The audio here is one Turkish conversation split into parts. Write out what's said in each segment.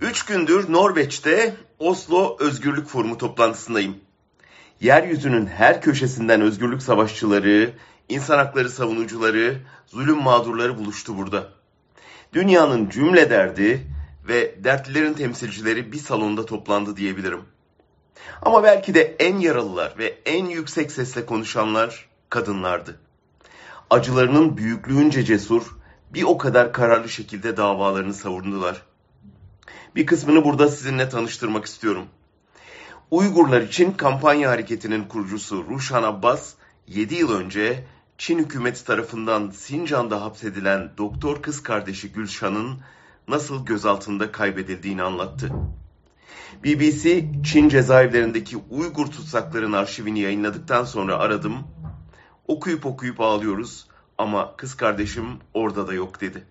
Üç gündür Norveç'te Oslo Özgürlük Forumu toplantısındayım. Yeryüzünün her köşesinden özgürlük savaşçıları, insan hakları savunucuları, zulüm mağdurları buluştu burada. Dünyanın cümle derdi ve dertlilerin temsilcileri bir salonda toplandı diyebilirim. Ama belki de en yaralılar ve en yüksek sesle konuşanlar kadınlardı. Acılarının büyüklüğünce cesur, bir o kadar kararlı şekilde davalarını savundular. Bir kısmını burada sizinle tanıştırmak istiyorum. Uygurlar için kampanya hareketinin kurucusu Ruşan Abbas, 7 yıl önce Çin hükümeti tarafından Sincan'da hapsedilen doktor kız kardeşi Gülşan'ın nasıl gözaltında kaybedildiğini anlattı. BBC, Çin cezaevlerindeki Uygur tutsakların arşivini yayınladıktan sonra aradım. Okuyup okuyup ağlıyoruz ama kız kardeşim orada da yok dedi.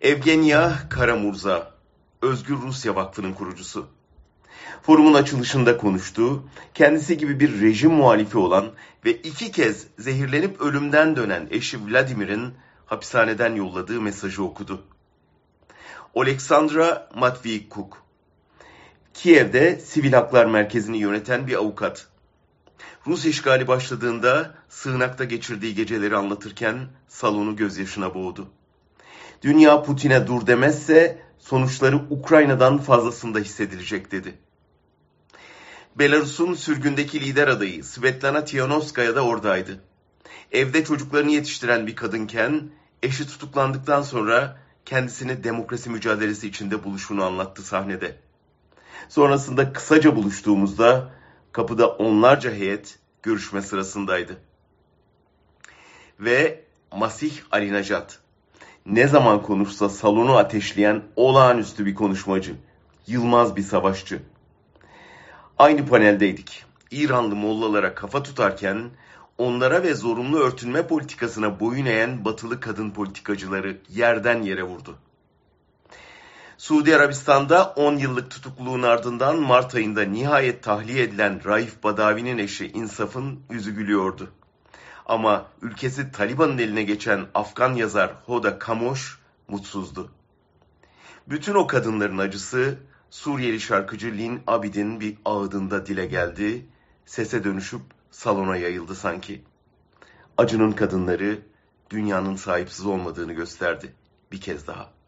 Evgenya Karamurza, Özgür Rusya Vakfı'nın kurucusu. Forumun açılışında konuştu, kendisi gibi bir rejim muhalifi olan ve iki kez zehirlenip ölümden dönen eşi Vladimir'in hapishaneden yolladığı mesajı okudu. Oleksandra Matvikuk, Kiev'de Sivil Haklar Merkezi'ni yöneten bir avukat. Rus işgali başladığında sığınakta geçirdiği geceleri anlatırken salonu gözyaşına boğdu. Dünya Putin'e dur demezse sonuçları Ukrayna'dan fazlasında hissedilecek dedi. Belarus'un sürgündeki lider adayı Svetlana Tihanovskaya da oradaydı. Evde çocuklarını yetiştiren bir kadınken eşi tutuklandıktan sonra kendisini demokrasi mücadelesi içinde buluşunu anlattı sahnede. Sonrasında kısaca buluştuğumuzda kapıda onlarca heyet görüşme sırasındaydı. Ve Masih Ali Necat ne zaman konuşsa salonu ateşleyen olağanüstü bir konuşmacı, yılmaz bir savaşçı. Aynı paneldeydik. İranlı mollalara kafa tutarken onlara ve zorunlu örtünme politikasına boyun eğen batılı kadın politikacıları yerden yere vurdu. Suudi Arabistan'da 10 yıllık tutukluluğun ardından Mart ayında nihayet tahliye edilen Raif Badavi'nin eşi İnsaf'ın yüzü gülüyordu. Ama ülkesi Taliban'ın eline geçen Afgan yazar Hoda Kamoş mutsuzdu. Bütün o kadınların acısı Suriyeli şarkıcı Lin Abidin bir ağıdında dile geldi, sese dönüşüp salona yayıldı sanki. Acının kadınları dünyanın sahipsiz olmadığını gösterdi bir kez daha.